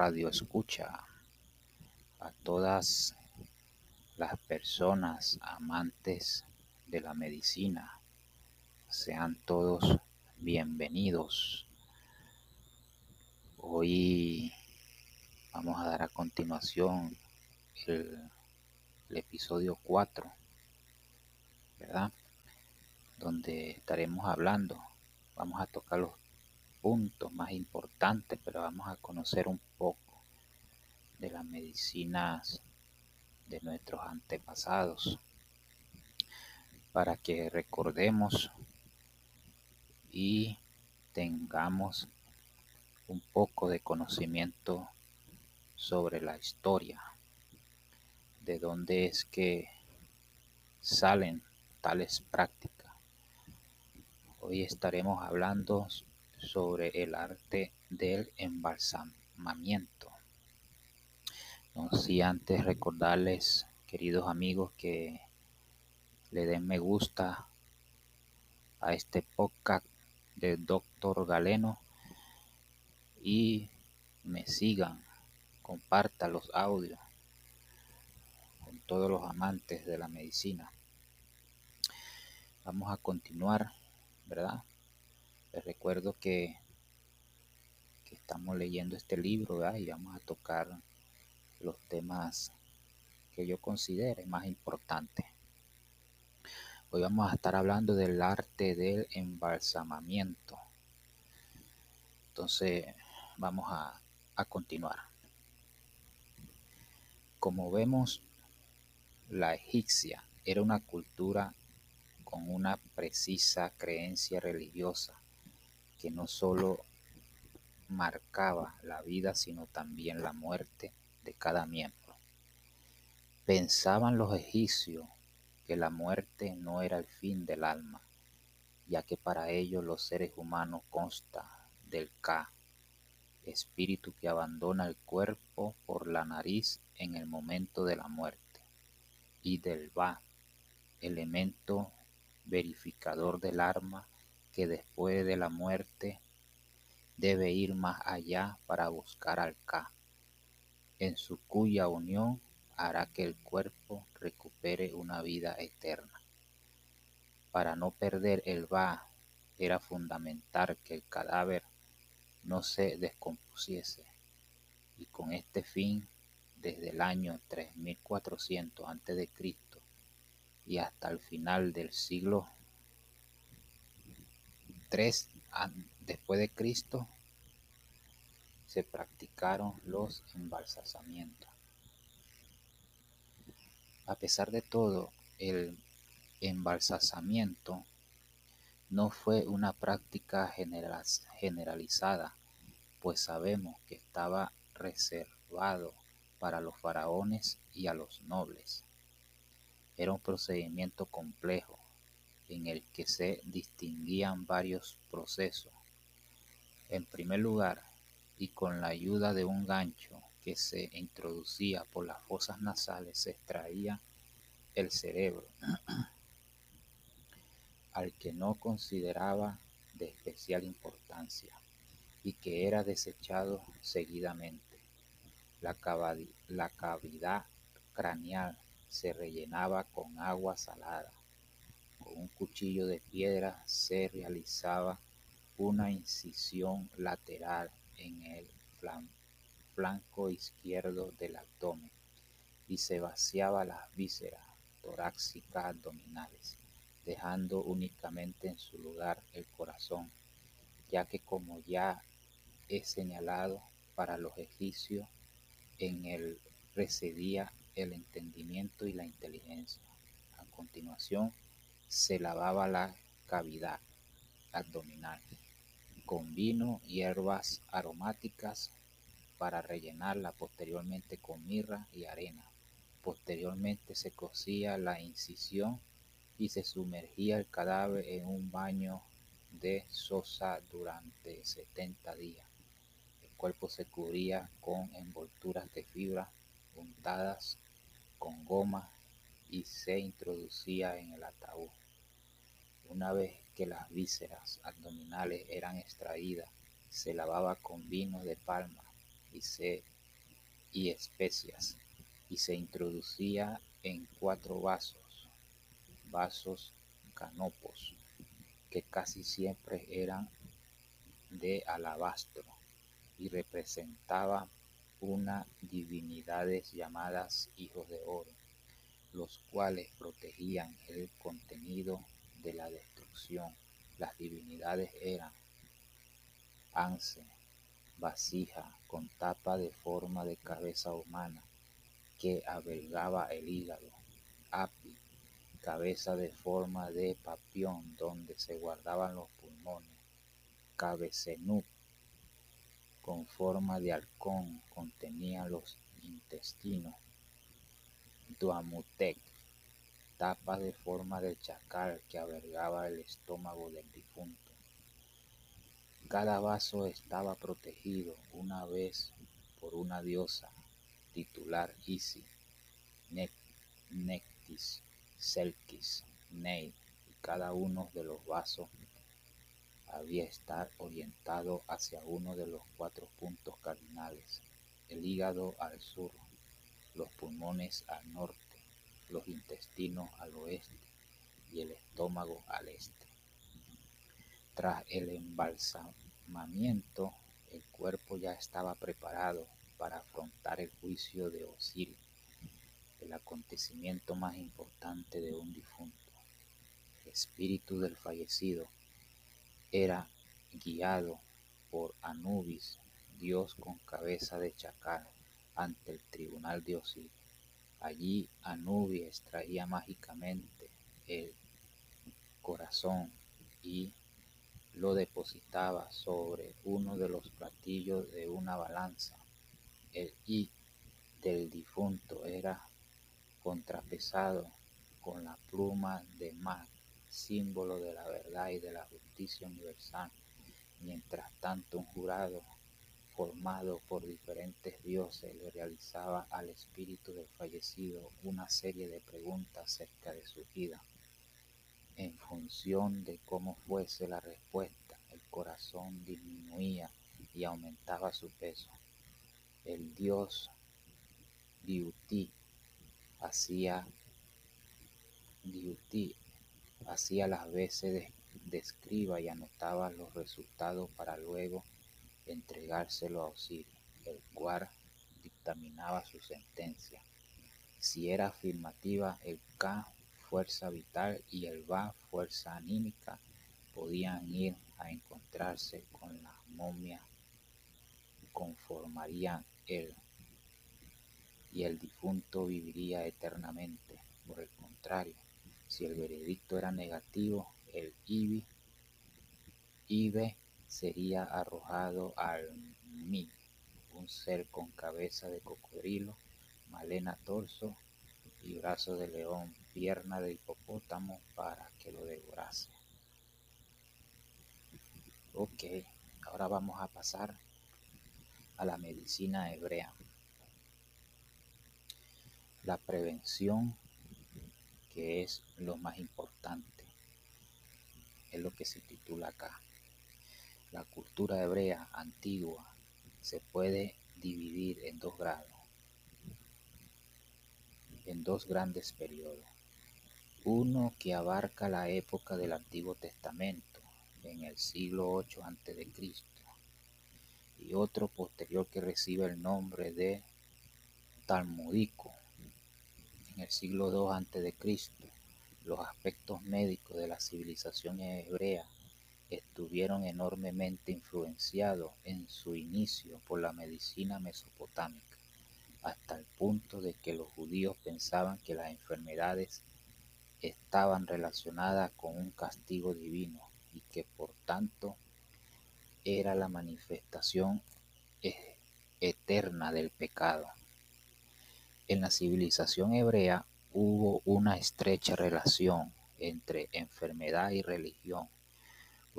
todos los radioescucha, a todas las personas amantes de la medicina. Sean todos bienvenidos. Hoy vamos a dar a continuación el, el episodio 4, ¿verdad? Donde estaremos hablando, vamos a tocar los puntos más importantes, pero vamos a conocer un poco de las medicinas de nuestros antepasados para que recordemos y tengamos un poco de conocimiento sobre la historia, de dónde es que salen tales prácticas. Hoy estaremos hablando sobre el arte del embalsamamiento. No si antes recordarles, queridos amigos, que le den me gusta a este podcast del doctor Galeno y me sigan, compartan los audios con todos los amantes de la medicina. Vamos a continuar, ¿verdad? Les recuerdo que, estamos leyendo este libro y vamos a tocar los temas que yo considere más importantes. Hoy vamos a estar hablando del arte del embalsamamiento. Entonces, vamos a continuar. Como vemos, la egipcia era una cultura con una precisa creencia religiosa que no solo marcaba la vida, sino también la muerte de cada miembro. Pensaban los egipcios que la muerte no era el fin del alma, ya que para ellos los seres humanos consta del Ka, espíritu que abandona el cuerpo por la nariz en el momento de la muerte, y del Ba, elemento verificador del alma que después de la muerte debe ir más allá para buscar al Ka, en su cuya unión hará que el cuerpo recupere una vida eterna. Para no perder el Ba, era fundamental que el cadáver no se descompusiese, y con este fin, desde el año 3400 a.C. y hasta el final del siglo III después de Cristo, se practicaron los embalsamientos. A pesar de todo, el embalsamiento no fue una práctica generalizada, pues sabemos que estaba reservado para los faraones y a los nobles. Era un procedimiento complejo en el que se distinguían varios procesos. En primer lugar, y con la ayuda de un gancho que se introducía por las fosas nasales se extraía el cerebro, al que no consideraba de especial importancia y que era desechado seguidamente. La, cavidad craneal se rellenaba con agua salada. Un cuchillo de piedra se realizaba una incisión lateral en el flanco flanco izquierdo del abdomen y se vaciaba las vísceras torácicas abdominales, dejando únicamente en su lugar el corazón, ya que como ya he señalado para los egipcios, en él residía el entendimiento y la inteligencia. A continuación, se lavaba la cavidad abdominal con vino, hierbas aromáticas, para rellenarla posteriormente con mirra y arena. Posteriormente se cosía la incisión y se sumergía el cadáver en un baño de sosa durante 70 días. El cuerpo se cubría con envolturas de fibra untadas con goma y se introducía en el ataúd. Una vez que las vísceras abdominales eran extraídas, se lavaba con vino de palma y, se, y especias y se introducía en cuatro vasos, vasos canopos, que casi siempre eran de alabastro y representaba una divinidades llamadas hijos de oro, los cuales protegían el contenido de la destrucción. Las divinidades eran Anse, vasija con tapa de forma de cabeza humana que albergaba el hígado, Api, cabeza de forma de papión donde se guardaban los pulmones, Cabecenú, con forma de halcón contenía los intestinos, Duamutec, tapa de forma de chacal que albergaba el estómago del difunto. Cada vaso estaba protegido una vez por una diosa titular Isi, Nectis, Selkis, Nei, y cada uno de los vasos había estar orientado hacia uno de los cuatro puntos cardinales, el hígado al sur, los pulmones al norte, los intestinos al oeste y el estómago al este. Tras el embalsamamiento, el cuerpo ya estaba preparado para afrontar el juicio de Osiris, el acontecimiento más importante de un difunto. El espíritu del fallecido era guiado por Anubis, dios con cabeza de chacal, ante el tribunal de Osiris. Allí Anubis extraía mágicamente el corazón y lo depositaba sobre uno de los platillos de una balanza. El I del difunto era contrapesado con la pluma de mar, símbolo de la verdad y de la justicia universal. Mientras tanto, un jurado formado por diferentes dioses le realizaba al espíritu del fallecido una serie de preguntas acerca de su vida. En función de cómo fuese la respuesta, el corazón disminuía y aumentaba su peso. El dios Diuti hacía, hacía las veces de, de escriba y anotaba los resultados para luego entregárselo a Osiris, el cual dictaminaba su sentencia. Si era afirmativa, el K fuerza vital y el Va, fuerza anímica, podían ir a encontrarse con la momia, conformarían él y el difunto viviría eternamente. Por el contrario, si el veredicto era negativo, el IBI, IBE sería arrojado al Mi, un ser con cabeza de cocodrilo, malena torso y brazo de león, pierna de hipopótamo para que lo devorase. Ok, ahora vamos a pasar a la medicina hebrea. La prevención, que es lo más importante, es lo que se titula acá. La cultura hebrea antigua se puede dividir en dos grados, en dos grandes periodos. Uno que abarca la época del Antiguo Testamento, en el siglo 8 a.C., y otro posterior que recibe el nombre de Talmudico, en el siglo 2 a.C. Los aspectos médicos de la civilización hebrea estuvieron enormemente influenciados en su inicio por la medicina mesopotámica, hasta el punto de que los judíos pensaban que las enfermedades estaban relacionadas con un castigo divino y que por tanto era la manifestación e-, eterna del pecado. En la civilización hebrea hubo una estrecha relación entre enfermedad y religión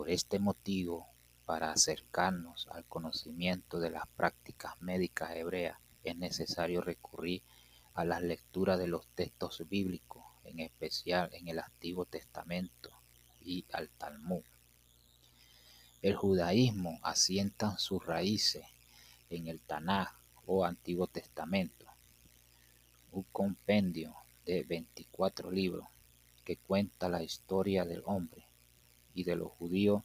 por este motivo, para acercarnos al conocimiento de las prácticas médicas hebreas, es necesario recurrir a las lecturas de los textos bíblicos, en especial en el Antiguo Testamento y al Talmud. El judaísmo asienta sus raíces en el Tanaj o Antiguo Testamento, un compendio de 24 libros que cuenta la historia del hombre y de los judíos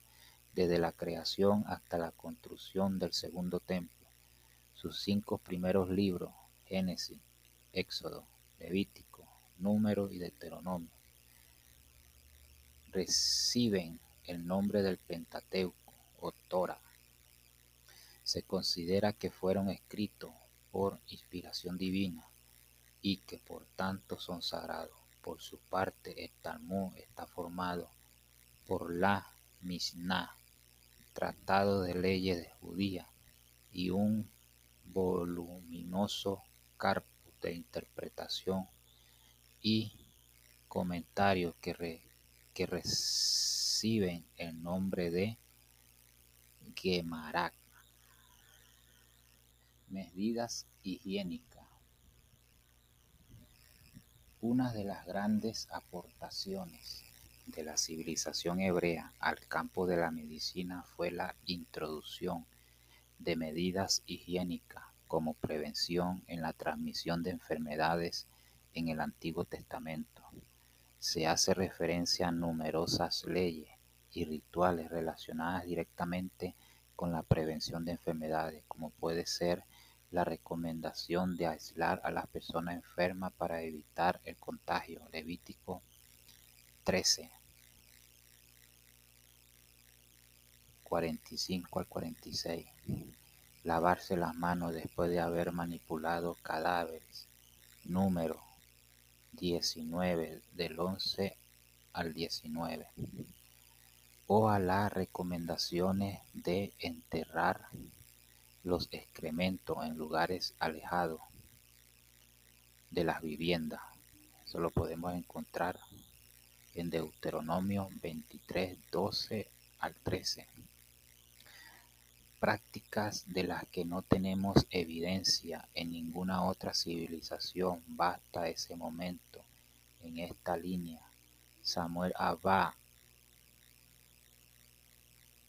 desde la creación hasta la construcción del segundo templo. Sus cinco primeros libros, Génesis, Éxodo, Levítico, Número y Deuteronomio, reciben el nombre del Pentateuco o Torah. Se considera que fueron escritos por inspiración divina y que por tanto son sagrados. Por su parte, el Talmud está formado por la Mishnah, tratado de leyes de judía, y un voluminoso carpo de interpretación y comentarios que, que reciben el nombre de Gemarak. Medidas higiénicas. Una de las grandes aportaciones de la civilización hebrea al campo de la medicina fue la introducción de medidas higiénicas como prevención en la transmisión de enfermedades en el Antiguo Testamento. Se hace referencia a numerosas leyes y rituales relacionadas directamente con la prevención de enfermedades, como puede ser la recomendación de aislar a las personas enfermas para evitar el contagio. Levítico 13, 45 al 46. Lavarse las manos después de haber manipulado cadáveres. Número 19 del 11 al 19. O a las recomendaciones de enterrar los excrementos en lugares alejados de las viviendas. Eso lo podemos encontrar en Deuteronomio 23, 12 al 13. Prácticas de las que no tenemos evidencia en ninguna otra civilización basta ese momento en esta línea. Samuel Abba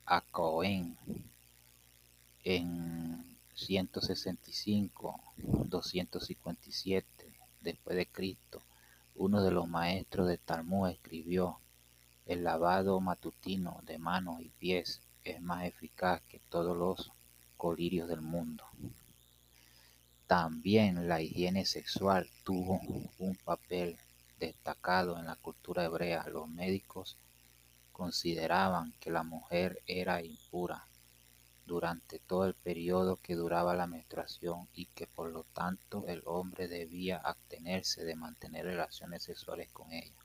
a Cohen en 165, 257 después de Cristo, uno de los maestros de Talmud escribió, el lavado matutino de manos y pies es más eficaz que todos los colirios del mundo. También la higiene sexual tuvo un papel destacado en la cultura hebrea. Los médicos consideraban que la mujer era impura durante todo el periodo que duraba la menstruación y que por lo tanto el hombre debía abstenerse de mantener relaciones sexuales con ella.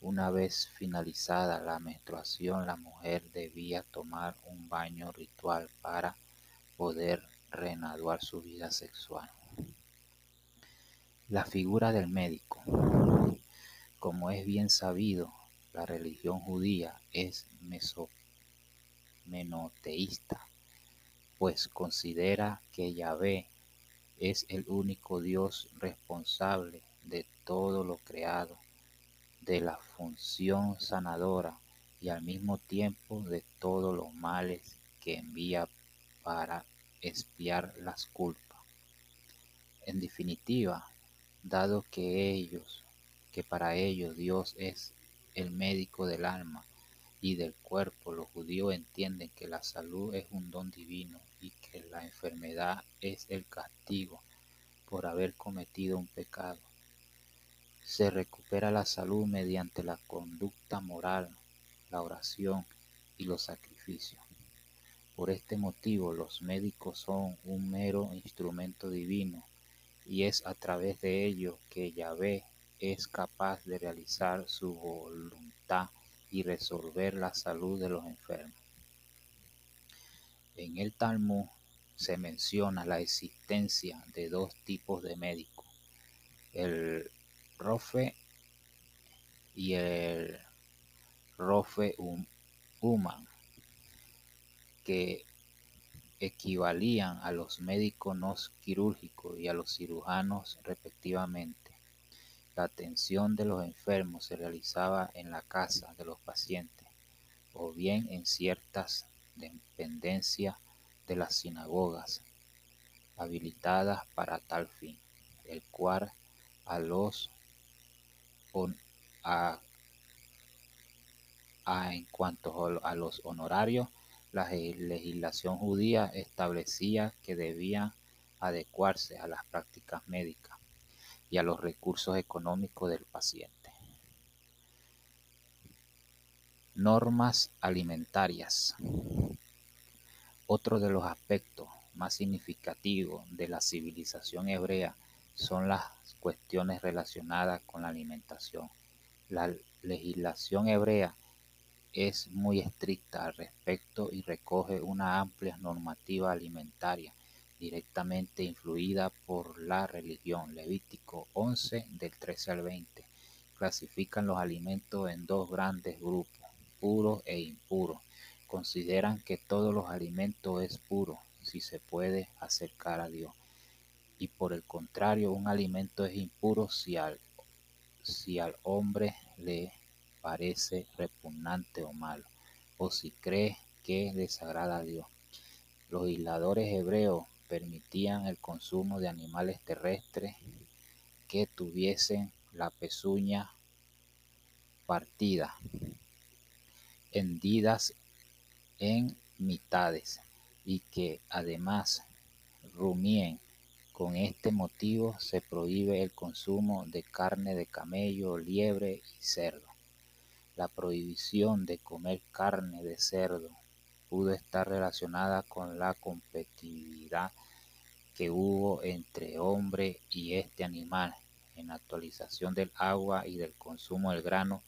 Una vez finalizada la menstruación, la mujer debía tomar un baño ritual para poder reanudar su vida sexual. La figura del médico. Como es bien sabido, la religión judía es menoteísta, pues considera que Yahvé es el único Dios responsable de todo lo creado, de la función sanadora y al mismo tiempo de todos los males que envía para espiar las culpas. En definitiva, dado que ellos, que para ellos Dios es el médico del alma y del cuerpo, los judíos entienden que la salud es un don divino y que la enfermedad es el castigo por haber cometido un pecado. Se recupera la salud mediante la conducta moral, la oración y los sacrificios. Por este motivo los médicos son un mero instrumento divino y es a través de ellos que Yahvé es capaz de realizar su voluntad y resolver la salud de los enfermos. En el Talmud se menciona la existencia de dos tipos de médicos, el Rofe y el Rofe Human, que equivalían a los médicos no quirúrgicos y a los cirujanos respectivamente. La atención de los enfermos se realizaba en la casa de los pacientes o bien en ciertas dependencia de las sinagogas, habilitadas para tal fin, el cual a los a, en cuanto a los honorarios, la legislación judía establecía que debían adecuarse a las prácticas médicas y a los recursos económicos del paciente. Normas alimentarias. Otro de los aspectos más significativos de la civilización hebrea son las cuestiones relacionadas con la alimentación. La legislación hebrea es muy estricta al respecto y recoge una amplia normativa alimentaria directamente influida por la religión. Levítico 11 del 13 al 20 clasifican los alimentos en dos grandes grupos, puros e impuros. Consideran que todos los alimentos es puro si se puede acercar a Dios. Y por el contrario, un alimento es impuro si al, si al hombre le parece repugnante o malo, o si cree que desagrada a Dios. Los isladores hebreos permitían el consumo de animales terrestres que tuviesen la pezuña partida, hendidas en mitades y que además rumien. Con este motivo se prohíbe el consumo de carne de camello, liebre y cerdo. La prohibición de comer carne de cerdo pudo estar relacionada con la competitividad que hubo entre hombre y este animal en la actualización del agua y del consumo del grano,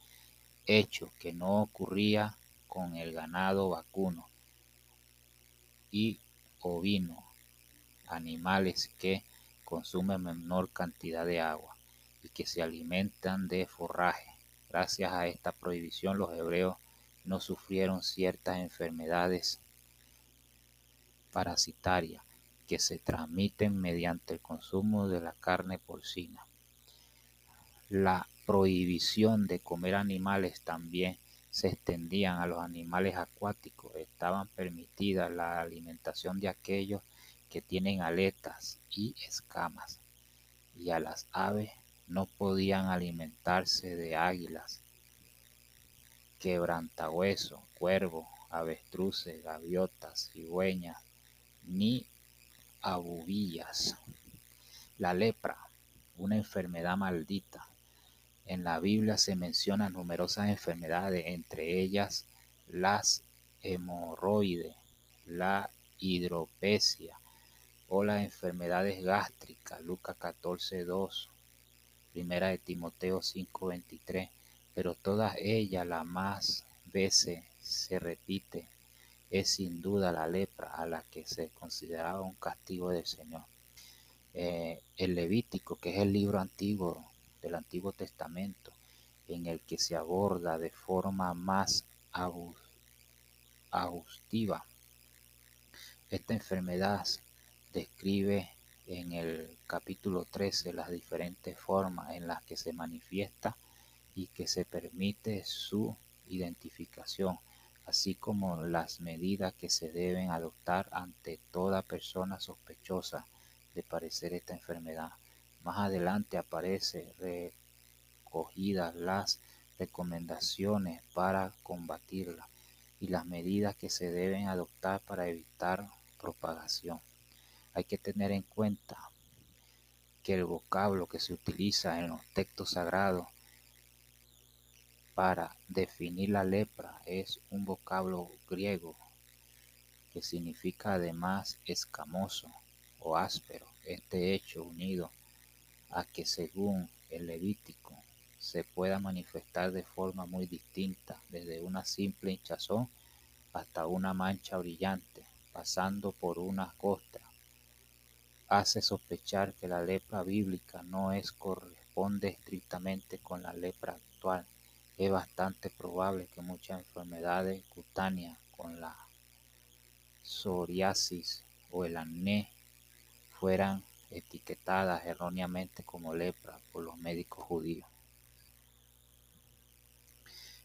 hecho que no ocurría con el ganado vacuno y ovino, animales que consumen menor cantidad de agua y que se alimentan de forraje. Gracias a esta prohibición los hebreos no sufrieron ciertas enfermedades parasitarias que se transmiten mediante el consumo de la carne porcina. La prohibición de comer animales también se extendían a los animales acuáticos. Estaban permitidas la alimentación de aquellos que tienen aletas y escamas, y a las aves no podían alimentarse de águilas, quebrantahueso, cuervos, avestruces, gaviotas, cigüeñas, ni abubillas. La lepra, una enfermedad maldita. En la Biblia se mencionan numerosas enfermedades, entre ellas las hemorroides, la hidropesia o las enfermedades gástricas, Lucas 14.2, primera de Timoteo 5.23 pero todas ellas la más veces se repite es sin duda la lepra a la que se consideraba un castigo del Señor. Eh, el Levítico, que es el libro antiguo del Antiguo Testamento, en el que se aborda de forma más agustiva esta enfermedad, describe en el capítulo 13 las diferentes formas en las que se manifiesta y que se permite su identificación, así como las medidas que se deben adoptar ante toda persona sospechosa de padecer esta enfermedad. Más adelante aparece recogidas las recomendaciones para combatirla y las medidas que se deben adoptar para evitar propagación. Hay que tener en cuenta que el vocablo que se utiliza en los textos sagrados para definir la lepra es un vocablo griego que significa además escamoso o áspero. Este hecho unido a que según el Levítico se pueda manifestar de forma muy distinta, desde una simple hinchazón hasta una mancha brillante, pasando por una costra, hace sospechar que la lepra bíblica no es corresponde estrictamente con la lepra actual es bastante probable que muchas enfermedades cutáneas con la psoriasis o el acné fueran etiquetadas erróneamente como lepra por los médicos judíos.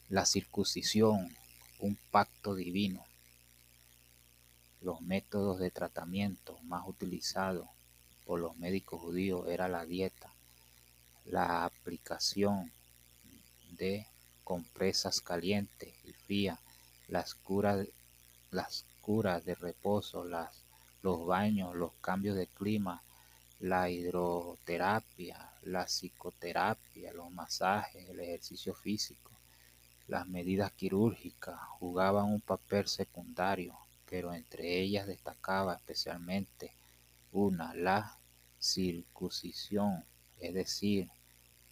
La circuncisión, un pacto divino. Los métodos de tratamiento más utilizados por los médicos judíos era la dieta, la aplicación de compresas calientes y frías, las curas, las curas de reposo, las, los baños, los cambios de clima, la hidroterapia, la psicoterapia, los masajes, el ejercicio físico, las medidas quirúrgicas jugaban un papel secundario, pero entre ellas destacaba especialmente una, la circuncisión, es decir,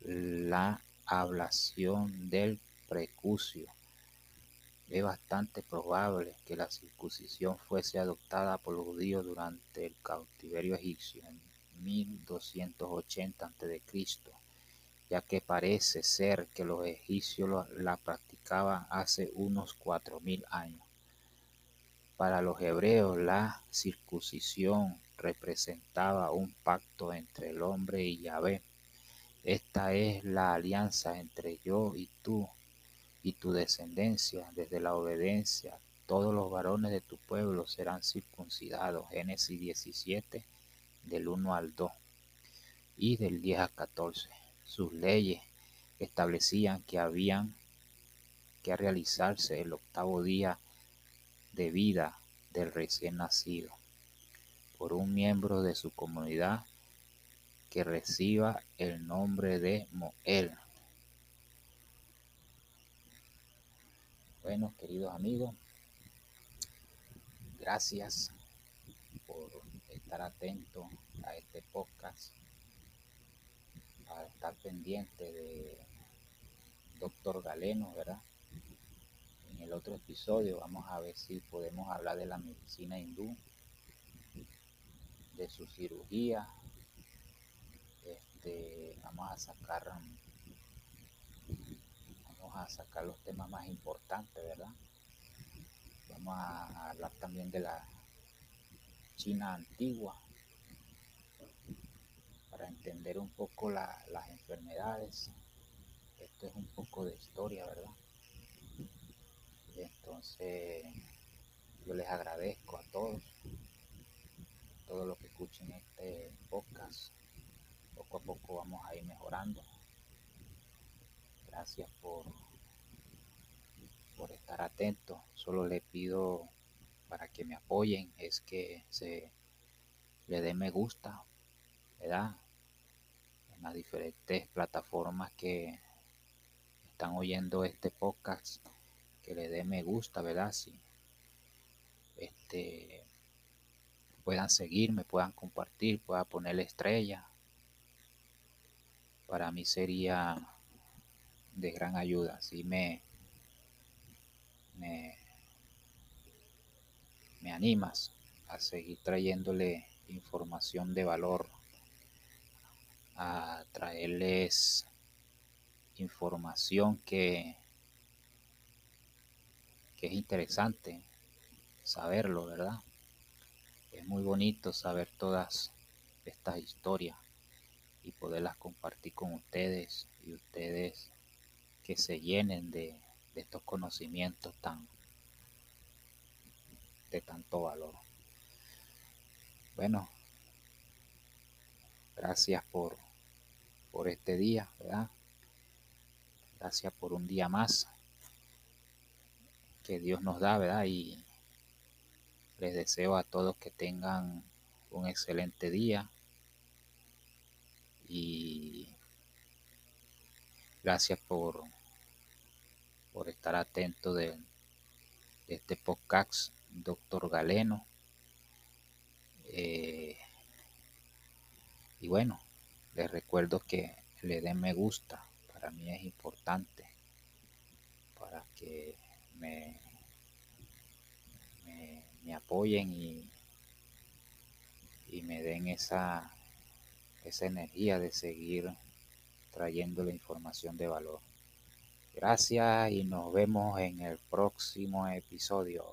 la ablación del prepucio. Es bastante probable que la circuncisión fuese adoptada por los judíos durante el cautiverio egipcio en 1280 a.C., ya que parece ser que los egipcios la practicaban hace unos 4.000 años. Para los hebreos la circuncisión representaba un pacto entre el hombre y Yahvé. Esta es la alianza entre yo y tú y tu descendencia desde la obediencia. Todos los varones de tu pueblo serán circuncidados. Génesis 17, del 1 al 2 y del 10 al 14. Sus leyes establecían que habían que realizarse el octavo día de vida del recién nacido por un miembro de su comunidad que reciba el nombre de Moel. Bueno, queridos amigos, gracias por estar atentos a este podcast, a estar pendiente de Doctor Galeno, ¿verdad? En el otro episodio vamos a ver si podemos hablar de la medicina hindú de su cirugía. Este, vamos a sacar vamos a sacar los temas más importantes, ¿verdad? Vamos a hablar también de la China antigua para entender un poco las enfermedades. Esto es un poco de historia, ¿verdad? entonces yo les agradezco a todos todo lo que escuchen este podcast. Poco a poco vamos a ir mejorando. Gracias por, por estar atentos. Solo le pido para que me apoyen es que se le dé me gusta, ¿verdad? En las diferentes plataformas que están oyendo este podcast, que le dé me gusta, ¿verdad? Sí. Este, puedan seguirme, puedan compartir, puedan ponerle estrella. Para mí sería de gran ayuda. Así me, me, me animas a seguir trayéndole información de valor, a traerles información que, que es interesante saberlo, ¿verdad? Es muy bonito saber todas estas historias y poderlas compartir con ustedes y ustedes que se llenen de, estos conocimientos tan de tanto valor. Bueno, gracias por, por este día, ¿verdad? Gracias por un día más que Dios nos da, ¿verdad? Y les deseo a todos que tengan un excelente día y gracias por, por estar atento de, este podcast, doctor Galeno. Eh, y bueno, les recuerdo que le den me gusta, para mí es importante, para que me me apoyen y, y me den esa, esa energía de seguir trayendo la información de valor. Gracias y nos vemos en el próximo episodio.